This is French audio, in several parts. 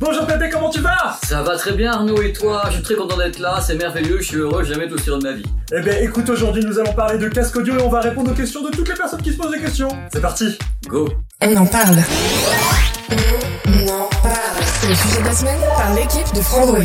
Bonjour Pépé, comment tu vas? Ça va très bien Arnaud et toi? Je suis très content d'être là, c'est merveilleux, je suis heureux, j'ai jamais tout sur de ma vie. Eh ben écoute, aujourd'hui nous allons parler de casque audio et on va répondre aux questions de toutes les personnes qui se posent des questions. C'est parti Go On en parle. On en parle. C'est le sujet de la semaine par l'équipe de Frandroid.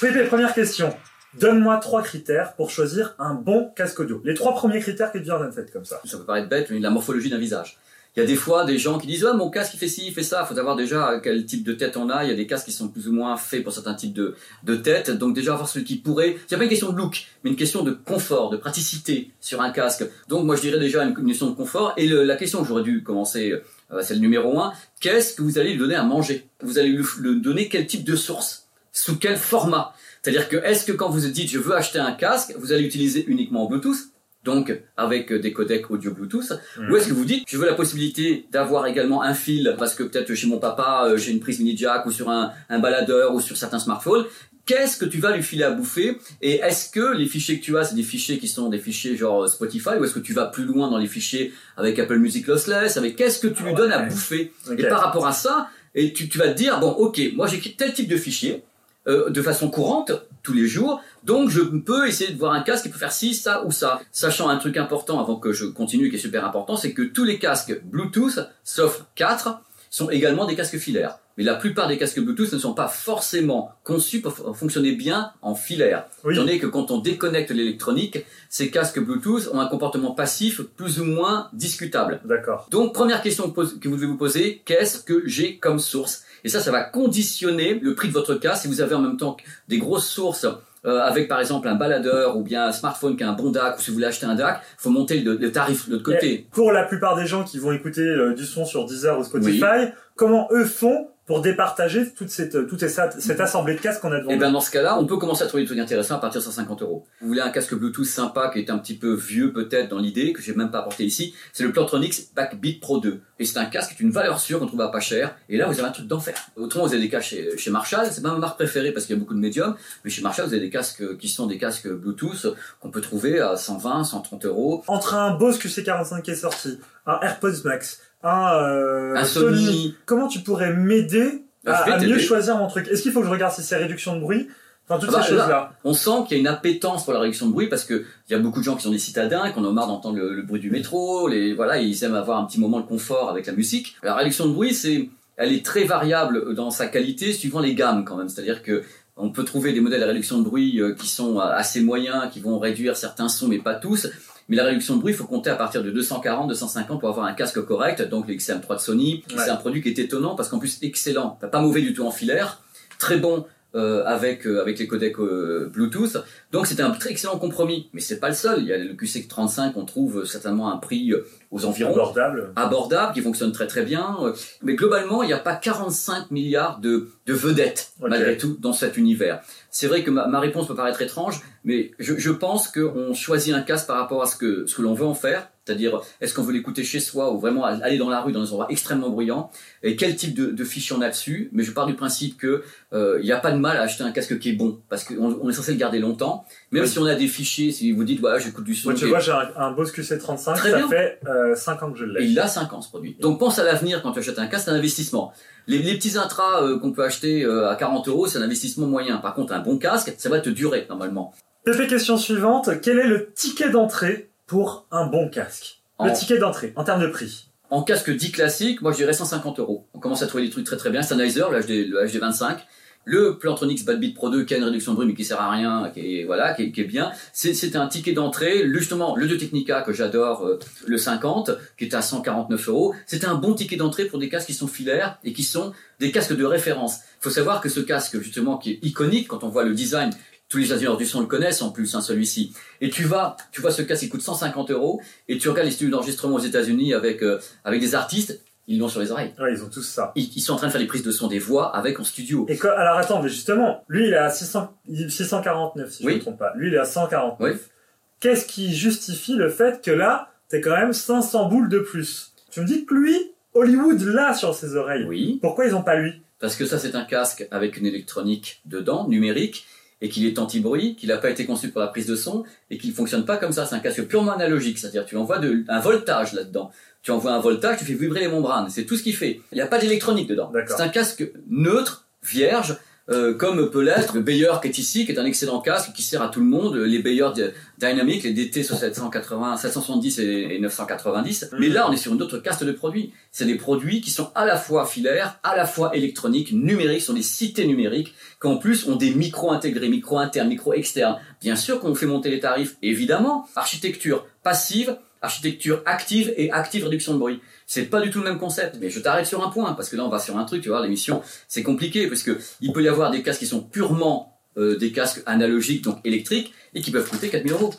Pépé, première question. Donne-moi trois critères pour choisir un bon casque audio. Les trois premiers critères que Jordan fait comme ça. Ça peut paraître bête, mais la morphologie d'un visage. Il y a des fois des gens qui disent ouais mon casque il fait ci, il fait ça. Il faut savoir déjà quel type de tête on a. Il y a des casques qui sont plus ou moins faits pour certains types de, de têtes. Donc déjà avoir celui qui pourrait. C'est pas une question de look, mais une question de confort, de praticité sur un casque. Donc moi je dirais déjà une question de confort. Et le- la question que j'aurais dû commencer, euh, c'est le numéro un. Qu'est-ce que vous allez lui donner à manger? Vous allez lui donner quel type de source? Sous quel format? C'est-à-dire que est-ce que quand vous dites je veux acheter un casque, vous allez utiliser uniquement en Bluetooth? Donc avec euh, des codecs audio Bluetooth, ou est-ce que vous dites je veux la possibilité d'avoir également un fil parce que peut-être chez mon papa euh, j'ai une prise mini jack ou sur un, un baladeur ou sur certains smartphones. Qu'est-ce que tu vas lui filer à bouffer et est-ce que les fichiers que tu as c'est des fichiers qui sont des fichiers genre euh, Spotify ou est-ce que tu vas plus loin dans les fichiers avec Apple Music Lossless avec qu'est-ce que tu lui donnes à bouffer? Et par rapport à ça et tu, tu vas te dire bon ok moi j'écris tel type de fichier euh, de façon courante tous les jours. Donc je peux essayer de voir un casque qui peut faire ci, ça ou ça. Sachant un truc important avant que je continue qui est super important, c'est que tous les casques Bluetooth, sauf 4, sont également des casques filaires. Mais la plupart des casques Bluetooth ne sont pas forcément conçus pour fonctionner bien en filaire. Oui. Étant donné que quand on déconnecte l'électronique, ces casques Bluetooth ont un comportement passif plus ou moins discutable. D'accord. Donc, première question que vous devez vous poser, qu'est-ce que j'ai comme source? Et ça, ça va conditionner le prix de votre casque. Si vous avez en même temps des grosses sources, euh, avec par exemple un baladeur ou bien un smartphone qui a un bon DAC, ou si vous voulez acheter un DAC, faut monter le, le tarif de l'autre côté. Et pour la plupart des gens qui vont écouter euh, du son sur Deezer ou Spotify, comment eux font pour départager toute cette, toute cette, cette assemblée de casques qu'on a devant Et nous bien dans ce cas-là, on peut commencer à trouver des trucs intéressants à partir de 150 euros. Vous voulez un casque Bluetooth sympa qui est un petit peu vieux peut-être dans l'idée, que j'ai même pas apporté ici, c'est le Plantronics Backbeat Pro 2. Et c'est un casque qui est une valeur sûre qu'on trouve à pas cher. Et là, vous avez un truc d'enfer. Autrement, vous avez des casques chez, chez Marshall, c'est pas ma marque préférée parce qu'il y a beaucoup de médiums, mais chez Marshall, vous avez des casques qui sont des casques Bluetooth qu'on peut trouver à 120, 130 euros. Entre un Bose QC45 qui est sorti, un AirPods Max, un, euh, Un Sony. comment tu pourrais m'aider Ah, à, à mieux choisir mon truc? Est-ce qu'il faut que je regarde si c'est réduction de bruit? Enfin, toutes Ah bah, ces choses-là. On sent qu'il y a une appétence pour la réduction de bruit parce que il y a beaucoup de gens qui sont des citadins, qui en ont marre d'entendre le, le bruit du métro, les voilà, ils aiment avoir un petit moment de confort avec la musique. La réduction de bruit, c'est, elle est très variable dans sa qualité suivant les gammes quand même. C'est-à-dire que on peut trouver des modèles de réduction de bruit euh, qui sont euh, assez moyens, qui vont réduire certains sons, mais pas tous. Mais la réduction de bruit, il faut compter à partir de 240, 250 pour avoir un casque correct. Donc le XM3 de Sony, Ouais. c'est un produit qui est étonnant parce qu'en plus excellent, pas mauvais du tout en filaire, très bon euh, avec euh, avec les codecs euh, Bluetooth. Donc c'était un très excellent compromis. Mais c'est pas le seul. Il y a le QC35, on trouve certainement un prix euh, aux environs Abordable. abordable, qui fonctionne très très bien. Euh, Mais globalement, il n'y a pas 45 milliards de, de vedettes, malgré tout, dans cet univers. C'est vrai que ma, ma réponse peut paraître étrange, mais je, je pense qu'on choisit un casque par rapport à ce que, ce que l'on veut en faire. C'est-à-dire, est-ce qu'on veut l'écouter chez soi ou vraiment aller dans la rue, dans des endroits extrêmement bruyants Et quel type de, de fichier on a dessus? Mais je pars du principe que euh, il n'y a pas de mal à acheter un casque qui est bon, parce qu'on on est censé le garder longtemps. Même Oui. si on a des fichiers, si vous dites, voilà, j'écoute du son, Moi, tu est- vois, j'ai un, un Bose QC35, Très ça bien. fait euh, 5 ans que je et l'ai. il a 5 ans ce produit. Donc pense à l'avenir quand tu achètes un casque, c'est un investissement. Les, les petits intras euh, qu'on peut acheter euh, à 40 euros, c'est un investissement moyen. Par contre, un bon casque, ça va te durer normalement. Pépé, question suivante. Quel est le ticket d'entrée pour un bon casque Le ticket d'entrée, en termes de prix. En casque dit classique, moi je dirais 150 euros. On commence à trouver des trucs très très bien. Sennheiser, le HD, le HD25. Le Plantronics Badbeat Pro 2 qui a une réduction de bruit mais qui sert à rien, qui est, voilà, qui est, qui est bien. C'est, un ticket d'entrée. Justement, le De Technica que j'adore, euh, le 50, qui est à 149 euros. C'est un bon ticket d'entrée pour des casques qui sont filaires et qui sont des casques de référence. Il faut savoir que ce casque, justement, qui est iconique quand on voit le design, tous les ingénieurs du son le connaissent en plus, hein, celui-ci. Et tu vas, tu vois ce casque, il coûte 150 euros, et tu regardes les studios d'enregistrement aux États-Unis avec euh, avec des artistes, ils l'ont sur les oreilles. Ouais, ils ont tous ça. Ils, ils sont en train de faire les prises de son des voix avec en studio. Et quoi, alors attends, mais justement, lui il est à 600, 649 si je ne me trompe pas. Lui il est à 149. Oui. Qu'est-ce qui justifie le fait que là, t'es quand même 500 boules de plus? Tu me dis que lui, Hollywood l'a sur ses oreilles. Oui, Pourquoi ils ont pas lui? Parce que ça c'est un casque avec une électronique dedans, numérique, et qu'il est anti-bruit, qu'il n'a pas été conçu pour la prise de son, et qu'il fonctionne pas comme ça. C'est un casque purement analogique, c'est-à-dire tu envoies de, un voltage là-dedans. Tu envoies un voltage, tu fais vibrer les membranes. C'est tout ce qu'il fait. Il n'y a pas d'électronique dedans. C'est un casque neutre, vierge, euh, comme peut l'être le Bayer qui est ici, qui est un excellent casque qui sert à tout le monde. Les Bayer Dy- Dynamic, les DT sur 780, 770 et et 990. Mhm. Mais là, on est sur une autre caste de produits. C'est des produits qui sont à la fois filaires, à la fois électroniques, numériques, sont des cités numériques, qui en plus ont des micros intégrés, micros internes, micros externes. Bien sûr qu'on fait monter les tarifs, évidemment. Architecture passive, architecture active et active réduction de bruit. C'est pas du tout le même concept. Mais je t'arrête sur un point, parce que là on va sur un truc, tu vois, l'émission, c'est compliqué, parce que il peut y avoir des casques qui sont purement euh, des casques analogiques, donc électriques, et qui peuvent coûter 4000 euros.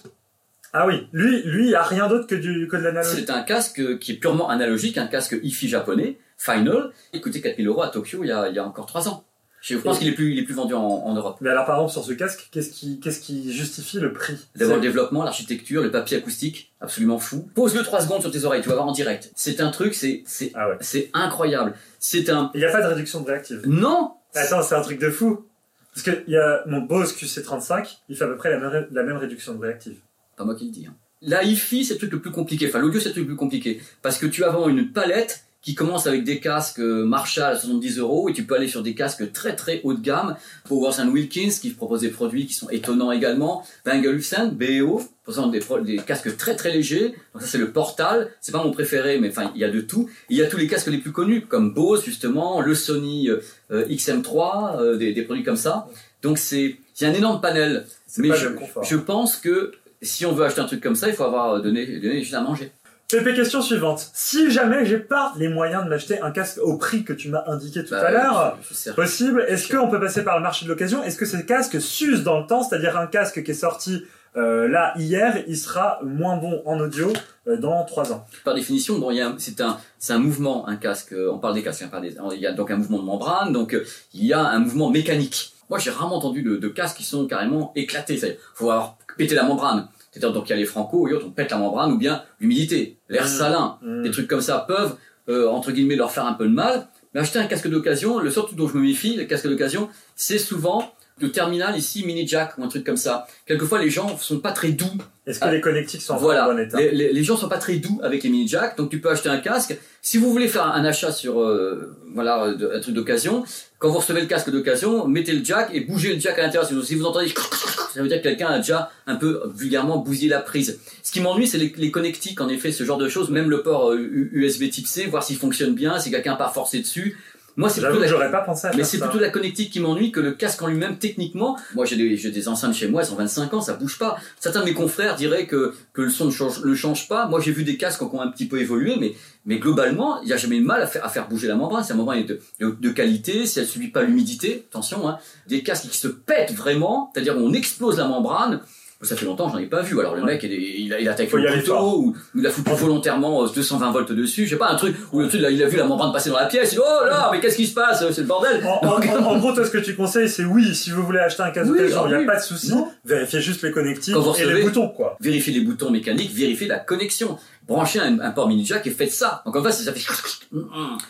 Ah oui, lui, lui, il a rien d'autre que du que de l'analogie. C'est un casque euh, qui est purement analogique, un casque IFI japonais, Final, il coûtait 4000 euros à Tokyo il y a, il y a encore 3 ans. Je pense qu'il est plus, il est plus vendu en, en Europe. Mais alors par exemple sur ce casque, qu'est-ce qui, qu'est-ce qui justifie le prix? D'abord le développement, l'architecture, le papier acoustique, absolument fou. Pose-le 3 secondes sur tes oreilles, tu vas voir en direct. C'est un truc, c'est, c'est, Ah ouais. c'est incroyable. C'est un, Il n'y a pas de réduction de réactive. non! Attends, c'est un truc de fou. Parce que y a mon Bose QC35, il fait à peu près la même, la même réduction de réactive. Pas moi qui le dis. Hein. La hi-fi, c'est le truc le plus compliqué. Enfin, l'audio, c'est le truc le plus compliqué. Parce que tu as vraiment une palette qui commence avec des casques euh, Marshall à 70 euros et tu peux aller sur des casques très très haut de gamme. Powers Wilkins qui propose des produits qui sont étonnants également. Bang Olufsen, BO, proposant des, des casques très très légers. Donc ça c'est le Portal. C'est pas mon préféré, mais enfin il y a de tout. Il y a tous les casques les plus connus comme Bose justement, le Sony euh, euh, XM3, euh, des, des produits comme ça. Donc c'est il y a un énorme panel. Mais je, je pense que si on veut acheter un truc comme ça, il faut avoir donné, donné juste à manger. Pépé, question suivante. Si jamais j'ai pas les moyens de m'acheter un casque au prix que tu m'as indiqué tout Bah, à l'heure, possible, est-ce qu'on peut passer par le marché de l'occasion? Est-ce que ces casques s'usent dans le temps? C'est-à-dire un casque qui est sorti euh, là hier, il sera moins bon en audio euh, dans trois ans. Par définition, bon, c'est un, mouvement, un casque. euh, On parle des casques, hein, il y a donc un mouvement de membrane, donc il y a un mouvement mécanique. Moi, j'ai rarement entendu de, de casques qui sont carrément éclatés. Il faut avoir pété la membrane. C'est-à-dire donc il y a les franco, et autres, on pète la membrane, ou bien l'humidité, l'air Mmh. salin. Hmm. des trucs comme ça peuvent, euh, entre guillemets, leur faire un peu de mal. Mais acheter un casque d'occasion, le seul truc dont je me méfie, le casque d'occasion, c'est souvent le terminal ici, mini jack ou un truc comme ça. Quelquefois, les gens sont pas très doux. Est-ce que Ah. les connectiques sont voilà, en bon état les, les- les gens sont pas très doux avec les mini jack, donc tu peux acheter un casque. Si vous voulez faire un achat sur, euh, voilà, de- un truc d'occasion, quand vous recevez le casque d'occasion, mettez le jack et bougez le jack à l'intérieur. Si vous- entendez, ça veut dire que quelqu'un a déjà un peu vulgairement bousillé la prise. Ce qui m'ennuie, c'est les, les connectiques, en effet, ce genre de choses, même le port euh, USB Type C, voir s'il fonctionne bien, si quelqu'un n'a pas forcé dessus. Moi, c'est plutôt la j'aurais pas pensé à mais c'est plutôt la connectique qui m'ennuie que le casque en lui-même techniquement. Moi j'ai des, j'ai des enceintes chez moi, elles ont 25 ans, ça bouge pas. Certains de mes confrères diraient que, que le son ne change, ne change pas. Moi j'ai vu des casques qui ont un petit peu évolué, mais, mais globalement, il n'y a jamais de mal à faire, à faire bouger la membrane. Si la membrane est de, de, de qualité, si elle subit pas l'humidité, attention, hein, des casques qui se pètent vraiment, c'est-à-dire où on explose la membrane. Ça fait longtemps, j'en ai pas vu. Alors le Ouais. mec, il, il, a, il attaque le couteau, ou il a foutu volontairement euh, 220 volts dessus. Je sais pas, un truc où le truc, là, il a vu la membrane passer dans la pièce. Il dit, oh là, mais qu'est-ce qui se passe? C'est le bordel. En, en- en- en gros, toi, ce que tu conseilles, c'est oui, si vous voulez acheter un casque Oui, d'occasion, ah il n'y a oui. pas de souci. Vérifiez juste les connectiques Quand et les boutons, quoi. vérifiez les boutons mécaniques, vérifiez la connexion. Branchez un, un port mini jack et faites ça. Donc en fait, ça fait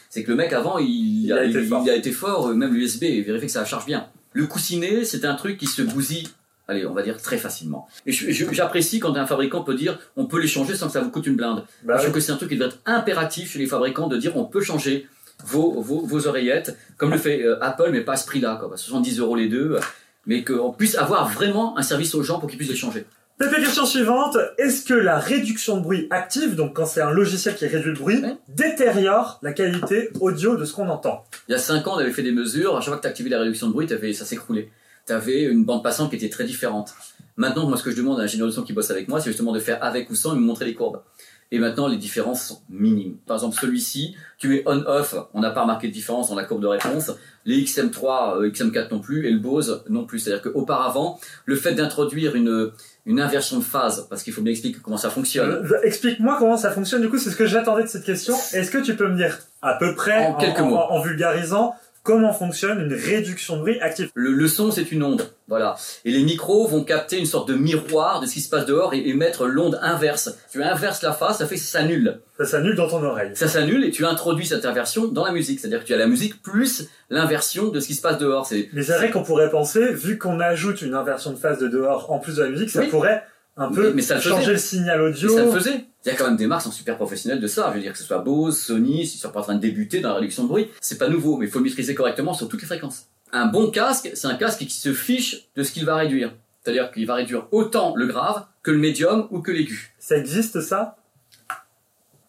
c'est que le mec avant, il, Il a été fort. il a été fort, euh, même l'USB, vérifiez que ça charge bien. Le coussinet, c'est un truc qui se bousille, allez, on va dire très facilement. Et j'apprécie quand un fabricant peut dire, on peut les changer sans que ça vous coûte une blinde. Bah, je oui. trouve que c'est un truc qui doit être impératif chez les fabricants de dire, on peut changer vos, vos, vos oreillettes, comme le fait euh, Apple, mais pas à ce prix-là, quoi. 70 euros les deux, mais qu'on puisse avoir vraiment un service aux gens pour qu'ils puissent les changer. Pépé, question suivante. Est-ce que la réduction de bruit active, donc quand c'est un logiciel qui réduit le bruit, détériore la qualité audio de ce qu'on entend? Il y a 5 ans, on avait fait des mesures. À chaque fois que tu activais la réduction de bruit, ça s'écroulait. Tu avais une bande passante qui était très différente. Maintenant, moi, ce que je demande à un ingénieur de son qui bosse avec moi, c'est justement de faire avec ou sans et me montrer les courbes. Et maintenant, les différences sont minimes. Par exemple, celui-ci, tu mets on-off, on n'a pas remarqué de différence dans la courbe de réponse. Les XM3, euh, XM4 non plus, et le Bose non plus. C'est-à-dire qu'auparavant, le fait d'introduire une, une inversion de phase, parce qu'il faut bien expliquer comment ça fonctionne. Euh, Explique-moi comment ça fonctionne. Du coup, c'est ce que j'attendais de cette question. Est-ce que tu peux me dire à peu près, En quelques mots. en vulgarisant, comment fonctionne une réduction de bruit active Le, le son, c'est une onde, voilà. Et les micros vont capter une sorte de miroir de ce qui se passe dehors et émettre l'onde inverse. Tu inverses la phase, ça fait que ça s'annule. Ça s'annule dans ton oreille. Ça s'annule et tu introduis cette inversion dans la musique. C'est-à-dire que tu as la musique plus l'inversion de ce qui se passe dehors. Mais c'est vrai qu'on pourrait penser, vu qu'on ajoute une inversion de phase de dehors en plus de la musique, ça Oui. pourrait un peu Mais- mais ça changer le signal audio. ça le faisait. Il y a quand même des marques qui sont super professionnelles de ça. Je veux dire que ce soit Bose, Sony, s'ils sont pas en train de débuter dans la réduction de bruit, c'est pas nouveau, mais il faut le maîtriser correctement sur toutes les fréquences. Un bon casque, c'est un casque qui se fiche de ce qu'il va réduire. C'est-à-dire qu'il va réduire autant le grave que le médium ou que l'aigu. Ça existe ça?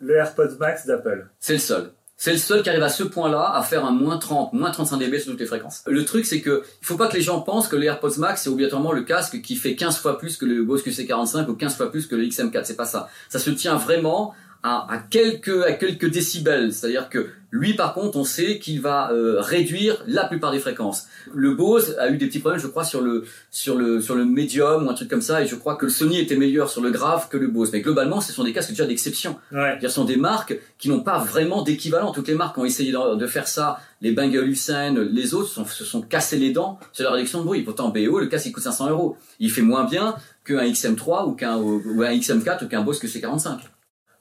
Le AirPods Max d'Apple. C'est le seul. C'est le seul qui arrive à ce point-là à faire un moins 30, moins 35 dB sur toutes les fréquences. Le truc, c'est que il faut pas que les gens pensent que le AirPods Max, c'est obligatoirement le casque qui fait 15 fois plus que le Bose QC45 ou 15 fois plus que le XM4. C'est pas ça. Ça se tient vraiment à, à quelques, à quelques décibels. C'est-à-dire que lui, par contre, on sait qu'il va euh, réduire la plupart des fréquences. Le Bose a eu des petits problèmes, je crois, sur le, sur le, sur le médium ou un truc comme ça, et je crois que le Sony était meilleur sur le grave que le Bose. Mais globalement, ce sont des casques déjà d'exception. Ouais. Ce sont des marques qui n'ont pas vraiment d'équivalent. Toutes les marques ont essayé de, de faire ça. Les Bang les autres sont- se sont cassés les dents sur la réduction de bruit. Pourtant, BO, le casque, il coûte 500 euros. Il fait moins bien qu'un XM3 ou qu'un ou un XM4 ou qu'un Bose QC45.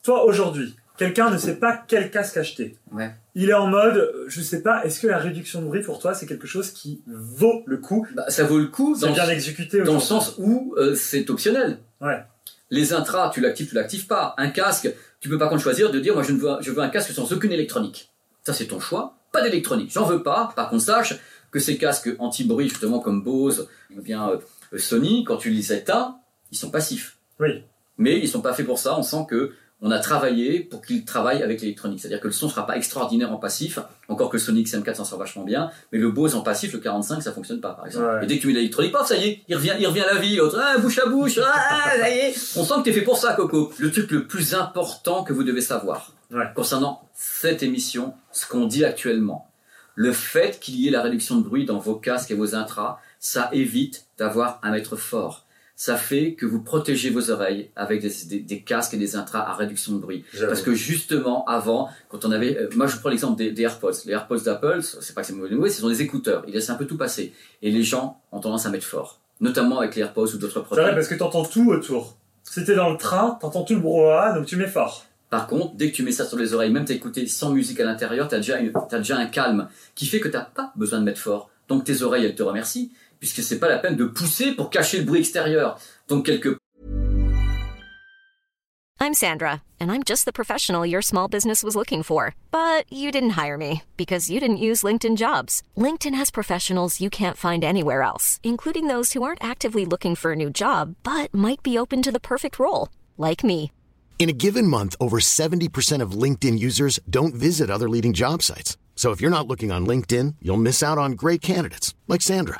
Toi, aujourd'hui, quelqu'un ne sait pas quel casque acheter. Ouais. Il est en mode, je sais pas, est-ce que la réduction de bruit pour toi, c'est quelque chose qui vaut le coup? Bah, ça vaut le coup C'est bien exécuté dans le sens où euh, c'est optionnel. Ouais. Les intras, tu l'actives, tu l'actives pas. Un casque, tu peux par contre choisir de dire, moi je, ne veux, je veux un casque sans aucune électronique. Ça c'est ton choix. Pas d'électronique. J'en veux pas. Par contre, sache que ces casques anti-bruit, justement comme Bose, ou bien euh, Sony, quand tu les éteins, ils sont passifs. Oui. Mais ils sont pas faits pour ça. On sent que on a travaillé pour qu'ils travaillent avec l'électronique. C'est-à-dire que le son sera pas extraordinaire en passif, encore que le Sony XM4 s'en sort vachement bien, mais le Bose en passif, le 45, ça fonctionne pas, par exemple. Ouais. Et dès que tu mets l'électronique, paf, ça y est, il revient, il revient à la vie, l'autre, ah, bouche à bouche, ah, ça y est. On sent que t'es fait pour ça, Coco. Le truc le plus important que vous devez savoir, Ouais. concernant cette émission, ce qu'on dit actuellement, le fait qu'il y ait la réduction de bruit dans vos casques et vos intras, ça évite d'avoir un mètre fort. Ça fait que vous protégez vos oreilles avec des, des- des casques et des intras à réduction de bruit. Parce que justement, avant, quand on avait, euh, moi je prends l'exemple des, des AirPods. Les AirPods d'Apple, c'est pas que c'est mauvais, ce sont des écouteurs. Ils laissent un peu tout passer. Et les gens ont tendance à mettre fort. Notamment avec les AirPods ou d'autres C'est vrai produits. parce que t'entends tout autour. Si t'es dans le train, t'entends tout le brouhaha, donc tu mets fort. Par contre, dès que tu mets ça sur les oreilles, même t'écouter sans musique à l'intérieur, t'as déjà, une- déjà un calme qui fait que t'as pas besoin de mettre fort. Donc tes oreilles, elles te remercient, puisque c'est pas la peine de pousser pour cacher le bruit extérieur. Donc quelque I'm Sandra, and I'm just the professional your small business was looking for. But you didn't hire me because you didn't use LinkedIn jobs. LinkedIn has professionals you can't find anywhere else, including those who aren't actively looking for a new job but might be open to the perfect role, like me. In a given month, over 70% of LinkedIn users don't visit other leading job sites. So if you're not looking on LinkedIn, you'll miss out on great candidates like Sandra.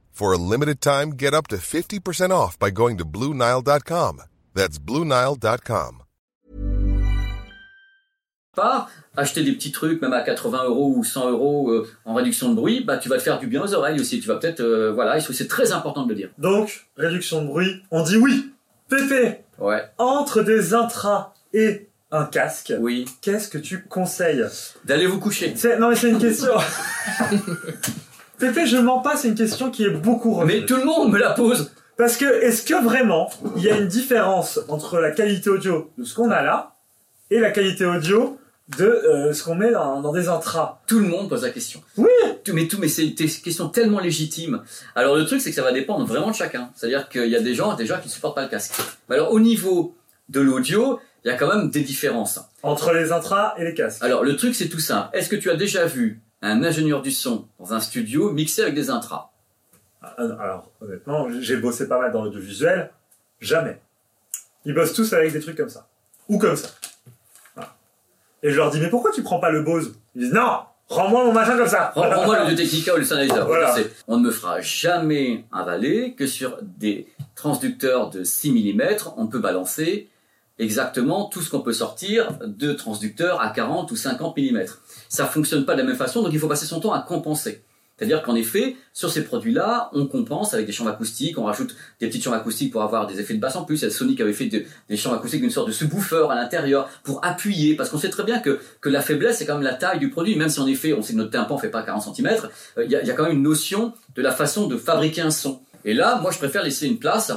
For a limited time, get up to 50% off by going to BlueNile.com. That's BlueNile.com. part, acheter des petits trucs, même à 80 euros ou 100 euros euh, en réduction de bruit, bah tu vas te faire du bien aux oreilles aussi. Tu vas peut-être, euh, voilà, et c'est très important de le dire. Donc, réduction de bruit, on dit oui. Pépé, Ouais, entre des intras et un casque, oui. qu'est-ce que tu conseilles? D'aller vous coucher. Non mais c'est une question. Pépé, je mens pas, c'est une question qui est beaucoup revenue. Mais tout le monde me la pose. Parce que, est-ce que vraiment, il y a une différence entre la qualité audio de ce qu'on a là et la qualité audio de euh, ce qu'on met dans, dans des intras? Tout le monde pose la question. Oui. Tout, mais tout, mais c'est des questions tellement légitimes. Alors le truc, c'est que ça va dépendre vraiment de chacun. C'est-à-dire qu'il y a des gens déjà qui ne supportent pas le casque. Mais alors au niveau de l'audio, il y a quand même des différences. Entre les intras et les casques. Alors le truc c'est tout simple. Est-ce que tu as déjà vu un ingénieur du son dans un studio mixer avec des intras Ah, Alors, honnêtement, j'ai bossé pas mal dans l'audiovisuel. Jamais. Ils bossent tous avec des trucs comme ça. Ou comme ça. Voilà. Et je leur dis, mais pourquoi tu prends pas le Bose? Ils disent, non Rends-moi mon machin comme ça Rends- Rends-moi l'Audio Technica ou le Sennheiser. Voilà. On ne me fera jamais avaler que sur des transducteurs de 6 mm, on peut balancer exactement tout ce qu'on peut sortir de transducteurs à 40 ou 50 mm. Ça fonctionne pas de la même façon, donc il faut passer son temps à compenser. C'est-à-dire qu'en effet, sur ces produits-là, on compense avec des chambres acoustiques, on rajoute des petites chambres acoustiques pour avoir des effets de basse en plus. Sony qui avait fait de- des chambres acoustiques d'une sorte de subwoofer à l'intérieur pour appuyer, parce qu'on sait très bien que, que la faiblesse, c'est quand même la taille du produit, même si en effet, on sait que notre tympan fait pas 40 cm, il y, a, il y a quand même une notion de la façon de fabriquer un son. Et là, moi, je préfère laisser une place,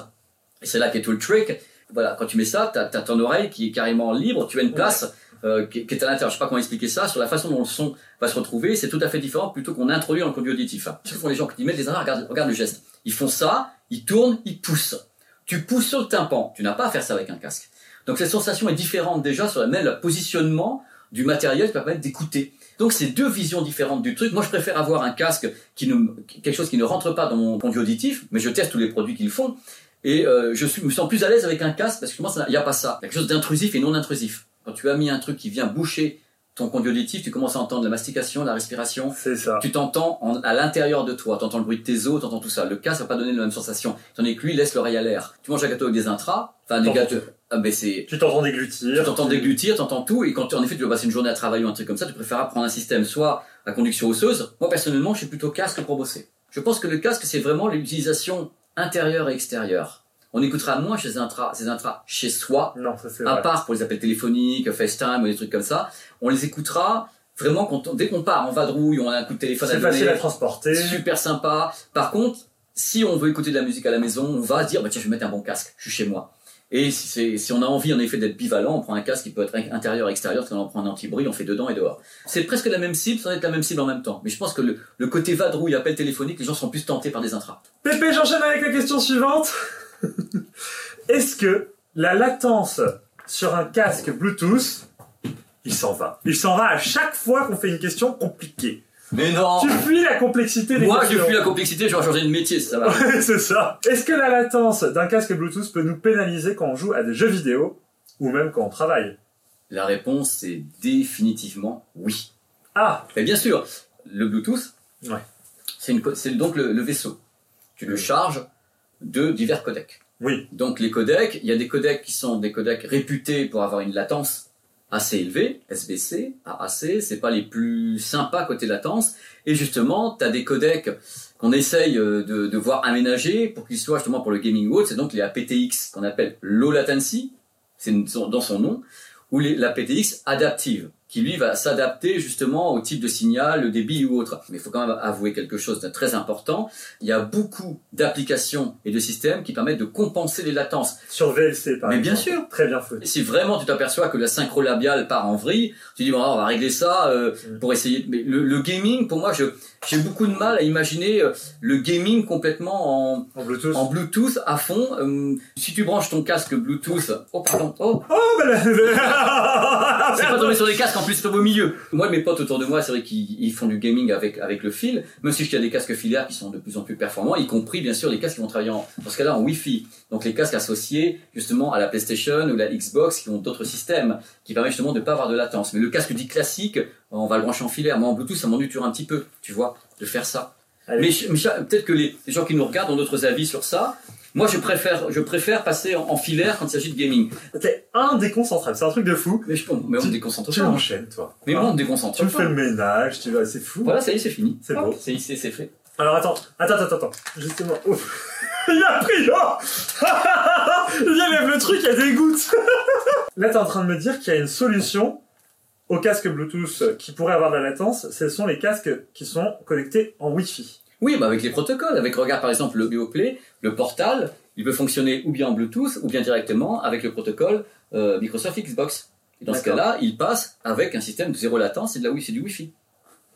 et c'est là qu'est tout le trick. Voilà, quand tu mets ça, t'as as ton oreille qui est carrément libre, tu as une place euh, qui, est à l'intérieur. Je sais pas comment expliquer ça, sur la façon dont le son va se retrouver, c'est tout à fait différent plutôt qu'on introduit dans le conduit auditif. Ce que font les gens qui mettent des intras, regarde, le geste. Ils font ça, ils tournent, ils poussent. Tu pousses sur le tympan, tu n'as pas à faire ça avec un casque. Donc cette sensation est différente déjà sur la même le positionnement du matériel qui va permettre d'écouter. Donc c'est deux visions différentes du truc. Moi je préfère avoir un casque quelque chose qui ne rentre pas dans mon conduit auditif, mais je teste tous les produits qu'ils font. Et euh, je me sens plus à l'aise avec un casque parce que moi il n'y a pas ça. Il y a quelque chose d'intrusif et non intrusif. Quand tu as mis un truc qui vient boucher ton conduit auditif, tu commences à entendre la mastication, la respiration, C'est ça. tu t'entends en- à l'intérieur de toi, tu entends le bruit de tes os, tu entends tout ça. Le casque va pas donner la même sensation. Tandis que lui, il laisse l'oreille à l'air. Tu manges un gâteau avec des intras, enfin des gâteaux. Ah ben c'est. Tu t'entends Tu déglutir. t'entends déglutir, t'entends tout, et quand tu- en effet tu dois passer une journée à travailler ou un truc comme ça, tu préfères prendre un système soit à conduction osseuse. Moi personnellement, je suis plutôt casque pour bosser. Je pense que le casque c'est vraiment l'utilisation intérieure et extérieure. On écoutera moins chez intras, ces intras chez soi, Non, ça c'est à vrai. part pour les appels téléphoniques, FaceTime ou des trucs comme ça. On les écoutera vraiment quand on- dès qu'on part en vadrouille, on a un coup de téléphone à C'est donner. facile à transporter. Super sympa. Par contre, si on veut écouter de la musique à la maison, on va se dire, bah tiens, je vais mettre un bon casque, je suis chez moi. Et si, c'est- si on a envie en effet d'être bivalent, on prend un casque qui peut être intérieur, extérieur, quand on prend un anti-bruit, on fait dedans et dehors. C'est presque la même cible sans être la même cible en même temps. Mais je pense que le, le côté vadrouille, appel téléphonique, les gens sont plus tentés par des intras. Pépé, j'enchaîne avec la question suivante. Est-ce que la latence sur un casque Bluetooth, il s'en va Il s'en va à chaque fois qu'on fait une question compliquée. Mais non Tu fuis la complexité des Moi, je fuis la complexité, je vais changer de métier, ça va. Ouais, c'est ça. Est-ce que la latence d'un casque Bluetooth peut nous pénaliser quand on joue à des jeux vidéo ou même quand on travaille? La réponse, c'est définitivement oui. Ah, Mais bien sûr, le Bluetooth, Ouais. c'est donc le, le vaisseau. Tu le charges de divers codecs. oui. Donc les codecs, il y a des codecs qui sont des codecs réputés pour avoir une latence assez élevée, SBC, AAC, c'est pas les plus sympas côté latence. Et justement, tu as des codecs qu'on essaye euh, de, de voir aménager pour qu'ils soient justement pour le gaming ou autre, c'est donc les APTX qu'on appelle low latency, c'est dans son nom, ou les, la PTX adaptive, qui lui va s'adapter justement au type de signal, le débit ou autre. Mais il faut quand même avouer quelque chose de très important. Il y a beaucoup d'applications et de systèmes qui permettent de compenser les latences. Sur VLC, par Mais exemple. bien sûr. Très bien fait. Si vraiment tu t'aperçois que la synchro labiale part en vrille, tu dis bon alors, on va régler ça euh, Mm. pour essayer. Mais le, le gaming, pour moi, je j'ai beaucoup de mal à imaginer euh, le gaming complètement en, En Bluetooth. en Bluetooth à fond. Euh, si tu branches ton casque Bluetooth, oh pardon, oh Oh, la... c'est pas tombé sur des casques en plus c'est au milieu. Moi, mes potes autour de moi, c'est vrai qu'ils ils font du gaming avec avec le fil. Même si il y a des casques filaires qui sont de plus en plus performants, y compris bien sûr les casques qui vont travailler en, dans ce cas-là en Wi-Fi. Donc les casques associés justement à la PlayStation ou la Xbox qui ont d'autres systèmes qui permettent justement de pas avoir de latence. Mais le casque dit classique, on va le brancher en filaire. Moi en Bluetooth, ça m'ennuie un petit peu, tu vois, de faire ça. Allez. Mais, peut-être que les, les gens qui nous regardent ont d'autres avis sur ça. Moi, je préfère, je préfère passer en, en filaire quand il s'agit de gaming. T'es indéconcentrable, c'est un truc de fou. Mais je mais on Tu- me déconcentre Tu pas. l'enchaînes, toi. Mais moi, on me déconcentre Tu me pas. fais le ménage, tu vas, c'est fou. Voilà, ça y est, c'est fini. C'est beau. C'est c'est- c'est fait. Alors attends, attends, attends, attends. Justement, ouf. Il a pris, oh Il enlève le truc, il y a des gouttes. Là, t'es en train de me dire qu'il y a une solution aux casques Bluetooth qui pourraient avoir de la latence. Ce sont les casques qui sont connectés en Wi-Fi. Oui, bah avec les protocoles. Avec, regarde par exemple le BioPlay, le portal, il peut fonctionner ou bien en Bluetooth ou bien directement avec le protocole euh, Microsoft Xbox. Et dans ce cas-là, il passe avec un système de zéro latence et de la Wi, c'est du Wi-Fi.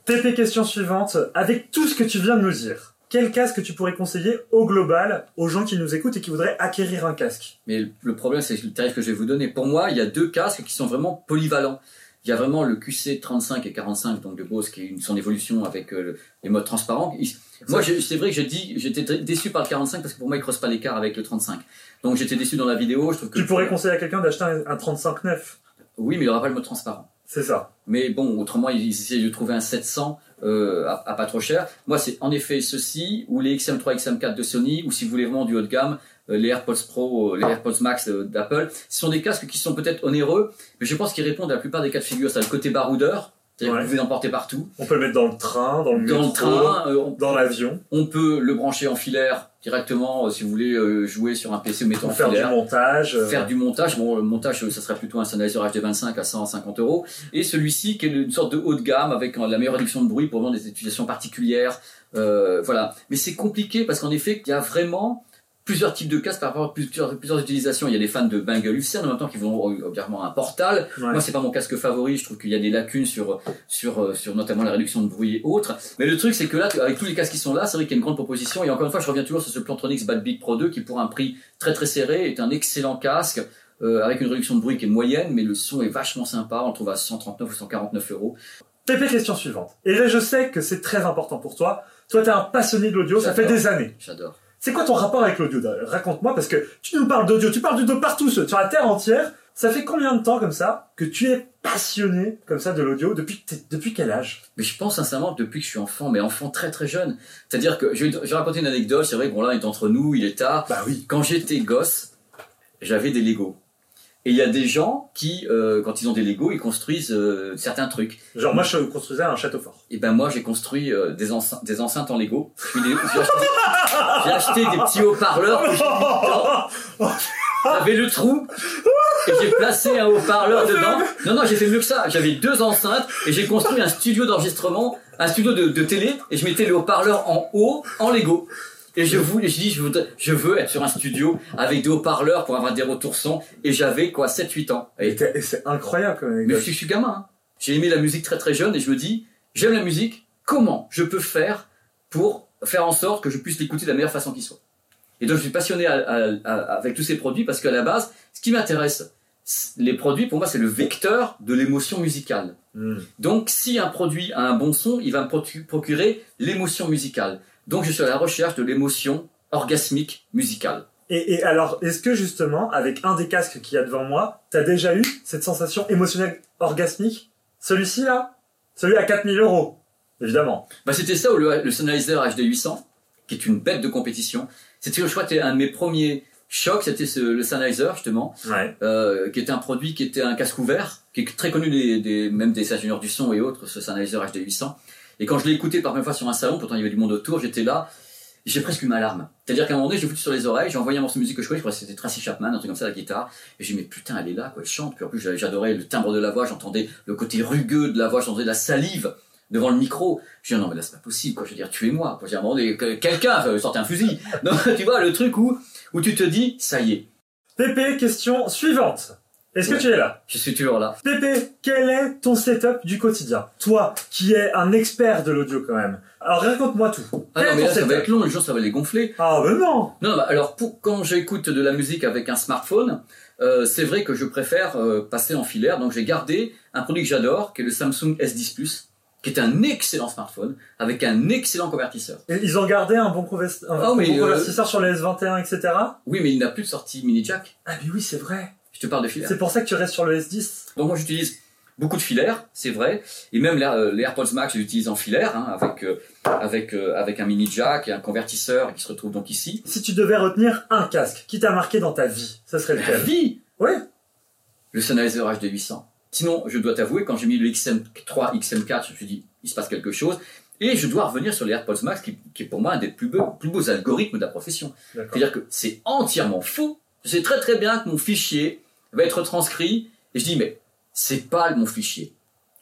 TP question suivante. Avec tout ce que tu viens de nous dire, quel casque tu pourrais conseiller au global aux gens qui nous écoutent et qui voudraient acquérir un casque? Mais le- problème, c'est le tarif que je vais vous donner. Pour moi, il y a deux casques qui sont vraiment polyvalents. Il y a vraiment le QC 35 et 45 donc de Bose qui est une, son évolution avec euh, le- les modes transparents. Il- moi, je- c'est vrai que j'ai dit, j'étais déçu par le 45 parce que pour moi, il creuse pas l'écart avec le 35. Donc j'étais déçu dans la vidéo. Je trouve que Tu pourrais conseiller à quelqu'un d'acheter un, un 35-9. Oui, mais il aura pas le mode transparent. C'est ça. Mais bon, autrement, ils essaient de trouver un 700 euh, à, à pas trop cher. Moi, c'est en effet ceci, ou les XM3, XM4 de Sony, ou si vous voulez vraiment du haut de gamme, euh, les AirPods Pro, euh, les AirPods Max euh, d'Apple. Ce sont des casques qui sont peut-être onéreux, mais je pense qu'ils répondent à la plupart des cas de figure. C'est le côté baroudeur, Ouais. vous pouvez l'emporter partout. On peut le mettre dans le train, dans le Dans métro, train, euh, on, dans l'avion, on peut le brancher en filaire directement euh, si vous voulez euh, jouer sur un PC ou mettre en pour faire du filaire. montage. euh, Faire du montage, bon, le montage, euh, ça serait plutôt un Sennheiser HD25 à 150 euros. Et celui-ci, qui est une sorte de haut de gamme avec la meilleure réduction de bruit pour vraiment des utilisations particulières. Euh, voilà. Mais c'est compliqué parce qu'en effet, il y a vraiment plusieurs types de casques par rapport à plusieurs, plusieurs utilisations. Il y a des fans de en même temps qui vont euh, obligatoirement un portal. ouais. Moi, c'est pas mon casque favori. Je trouve qu'il y a des lacunes sur, sur, euh, sur notamment la réduction de bruit et autres. Mais le truc, c'est que là, avec tous les casques qui sont là, c'est vrai qu'il y a une grande proposition. Et encore une fois, je reviens toujours sur ce Plantronics Bad Beat Pro 2 qui, pour un prix très très serré, est un excellent casque. euh, avec une réduction de bruit qui est moyenne, mais le son est vachement sympa. On le trouve à 139 ou 149 euros. Pépé, question suivante. Et là, je sais que c'est très important pour toi. Toi, t'es un passionné de l'audio, ça fait des années. J'adore. C'est quoi ton rapport avec l'audio Raconte-moi, parce que tu nous parles d'audio, tu parles d'audio partout sur la Terre entière. Ça fait combien de temps comme ça que tu es passionné comme ça de l'audio depuis, depuis quel âge? Mais je pense sincèrement que depuis que je suis enfant, mais enfant très très jeune. C'est-à-dire que je vais, je vais raconter une anecdote. C'est vrai que bon là, est entre nous, il est tard. Bah oui. Quand j'étais gosse, j'avais des Lego. Et il y a des gens qui, euh, quand ils ont des Lego, ils construisent euh, certains trucs. Genre moi, je construisais un château fort. Et ben moi, j'ai construit euh, des, enceintes, des enceintes en Lego. J'ai acheté, des petits haut-parleurs que. J'avais le trou et j'ai placé un haut-parleur dedans. Non, non, j'ai fait mieux que ça. J'avais deux enceintes et j'ai construit un studio d'enregistrement, un studio de, de télé et je mettais le haut-parleur en haut, en Lego. Et je voulais, je dis, je, voudrais- je veux être sur un studio avec des haut-parleurs pour avoir des retours son. Et j'avais quoi, 7-8 ans. Et c'est incroyable comme mais je suis, je suis gamin. hein. J'ai aimé la musique très très jeune et je me dis, j'aime la musique, comment je peux faire pour faire en sorte que je puisse l'écouter de la meilleure façon qui soit? Et donc je suis passionné à- à- à- avec tous ces produits parce qu'à la base, ce qui m'intéresse, les produits pour moi c'est le vecteur de l'émotion musicale. Hmm. Donc si un produit a un bon son, il va me procu- procurer l'émotion musicale. Donc je suis à la recherche de l'émotion orgasmique musicale. Et, et alors, est-ce que justement, avec un des casques qu'il y a devant moi, t'as déjà eu cette sensation émotionnelle orgasmique? Celui-ci là? Celui à 4000 euros, évidemment. Bah, c'était ça, ou le, le Sennheiser HD 800, qui est une bête de compétition. C'était, je crois, un de mes premiers chocs, c'était ce- le Sennheiser, justement, Ouais. euh, qui était un produit qui était un casque ouvert, qui est très connu des, des, même des ingénieurs du son et autres, ce Sennheiser HD 800. Et quand je l'ai écouté par fois sur un salon, pourtant il y avait du monde autour, j'étais là, j'ai presque eu ma larme. C'est-à-dire qu'à un moment donné, j'ai foutu sur les oreilles, j'ai envoyé un morceau de musique que je connais, je crois que c'était Tracy Chapman, un truc comme ça, la guitare, et j'ai dit, mais putain, elle est là, quoi, elle chante. Puis en plus, j'adorais le timbre de la voix, j'entendais le côté rugueux de la voix, j'entendais la salive devant le micro. Je dis, non, mais là, c'est pas possible, quoi. Je veux dire, tuez-moi. J'ai que- quelqu'un, euh, sortez un fusil. Non, tu vois, le truc où, où tu te dis, ça y est, Pépé, question suivante. Est-ce que tu es là? Je suis toujours là. Pépé, quel est ton setup du quotidien? Toi, qui es un expert de l'audio quand même. Alors raconte-moi tout. Ah Quel non, mais là, ça va être long, les gens, ça va les gonfler. Ah ben non Non, bah, alors pour quand j'écoute de la musique avec un smartphone, euh, c'est vrai que je préfère euh, passer en filaire. Donc j'ai gardé un produit que j'adore, qui est le Samsung S10 Plus, qui est un excellent smartphone avec un excellent convertisseur. Et Ils ont gardé un bon, convers- un Oh, bon mais, euh, convertisseur sur les S21, etc. Oui, mais il n'a plus de sortie mini jack. Ah mais oui, c'est vrai. Je te parle de filaire. C'est pour ça que tu restes sur le S10. Donc moi j'utilise beaucoup de filaires, c'est vrai, et même euh, les AirPods Max je les utilise en filaire, hein, avec euh, avec euh, avec un mini jack et un convertisseur qui se retrouve donc ici. Si tu devais retenir un casque qui t'a marqué dans ta vie, ça serait La lequel? vie, Oui. le Sennheiser HD 800. Sinon, je dois t'avouer, quand j'ai mis le XM3, XM4, je me suis dit, il se passe quelque chose. Et je dois revenir sur les AirPods Max, qui, qui est pour moi un des plus beaux, plus beaux algorithmes de la profession. C'est-à-dire que c'est entièrement faux. Je sais très très bien que mon fichier va être transcrit, et je dis, mais c'est pas mon fichier.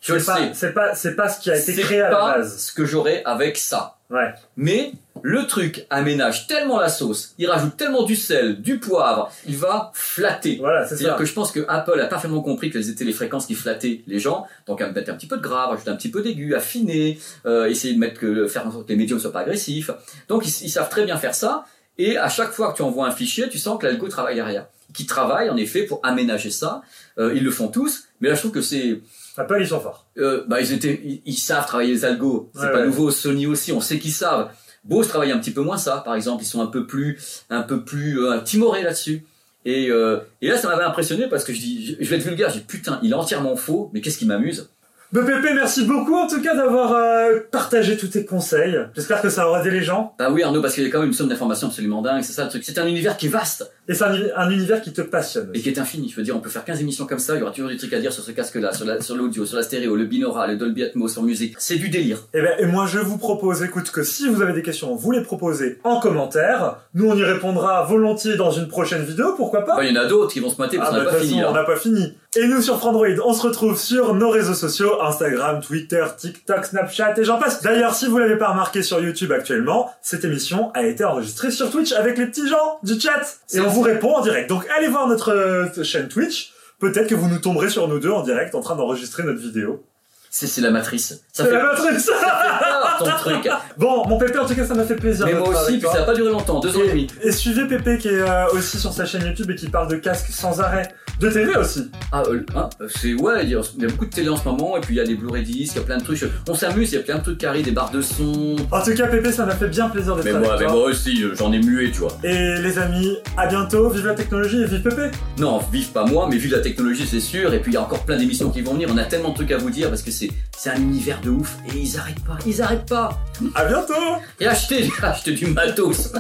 Je le pas- sais. C'est pas, c'est pas ce qui a été créé à la pas base. ce que j'aurais avec ça. Ouais. Mais le truc aménage tellement la sauce, il rajoute tellement du sel, du poivre, il va flatter. Voilà, c'est C'est-à-dire que je pense que Apple a parfaitement compris quelles étaient les fréquences qui flattaient les gens, donc à mettre un petit peu de gras, rajouter un petit peu d'aigu, affiner, euh, essayer de mettre que faire en sorte que les médiums soient pas agressifs. Donc ils, ils savent très bien faire ça, et à chaque fois que tu envoies un fichier, tu sens que l'algo travaille derrière, qui travaille en effet pour aménager ça. Euh, ils le font tous, mais là je trouve que c'est Apple, ils sont forts. euh, bah ils étaient, ils, ils savent travailler les algos. C'est Ouais, pas ouais. nouveau. Sony aussi, on sait qu'ils savent. Bose travaille un petit peu moins ça, par exemple. Ils sont un peu plus, un peu plus euh, timorés là-dessus. Et, euh, et là, ça m'avait impressionné parce que je dis, je, vais être vulgaire. Je dis putain, il est entièrement faux. Mais qu'est-ce qui m'amuse? Pépé, merci beaucoup en tout cas d'avoir euh, partagé tous tes conseils. J'espère que ça aura aidé les gens. Bah oui, Arnaud, parce qu'il y a quand même une somme d'informations absolument dingue. C'est ça le truc. C'est un univers qui est vaste Et c'est un, uni- un univers qui te passionne. et qui est infini. Je veux dire, on peut faire 15 émissions comme ça. Il y aura toujours des trucs à dire sur ce casque-là, sur la- sur l'audio, sur la stéréo, le binaural, le Dolby Atmos, sur musique. C'est du délire. Et, ben, et moi, je vous propose, écoute, que si vous avez des questions, vous les proposez en commentaire. Nous, on y répondra volontiers dans une prochaine vidéo, pourquoi pas Bah, il y en a d'autres qui vont se mater parce Ah qu'on bah, n'a pas fini façon, on n'a pas fini. Et nous sur Frandroid, on se retrouve sur nos réseaux sociaux, Instagram, Twitter, TikTok, Snapchat et j'en passe. D'ailleurs, si vous l'avez pas remarqué sur YouTube actuellement, cette émission a été enregistrée sur Twitch avec les petits gens du chat. Et on. Vous répond en direct. Donc allez voir notre euh, chaîne Twitch. Peut-être que vous nous tomberez sur nous deux en direct en train d'enregistrer notre vidéo. C'est la matrice. Ça fait la matrice peur ton truc. Bon, mon Pépé, en tout cas, ça m'a fait plaisir. Mais moi aussi, puis ça a pas duré longtemps, deux ans et demi. Et suivez Pépé qui est euh, aussi sur sa chaîne YouTube et qui parle de casque sans arrêt. De TV aussi. Ah, euh, hein, c'est ouais, il y, a, il y a beaucoup de télé en ce moment, et puis il y a des Blu-ray disques, il y a plein de trucs. On s'amuse, il y a plein de trucs qui arrivent, des barres de son. En tout cas, Pépé, ça m'a fait bien plaisir d'être Mais avec moi, mais moi aussi, euh, j'en ai mué, tu vois. Et les amis, à bientôt, vive la technologie et vive Pépé Non, vive pas moi, mais vive la technologie, c'est sûr. Et puis il y a encore plein d'émissions qui vont venir. On a tellement de trucs à vous dire parce que c'est c'est un univers de ouf et ils arrêtent pas, ils arrêtent pas. À bientôt Et achetez, achetez du matos.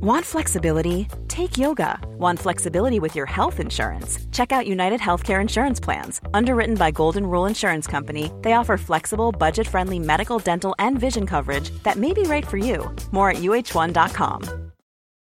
Want flexibility? Take yoga. Want flexibility with your health insurance? Check out United Healthcare Insurance Plans. Underwritten by Golden Rule Insurance Company, they offer flexible, budget friendly medical, dental, and vision coverage that may be right for you. More at uh1.com.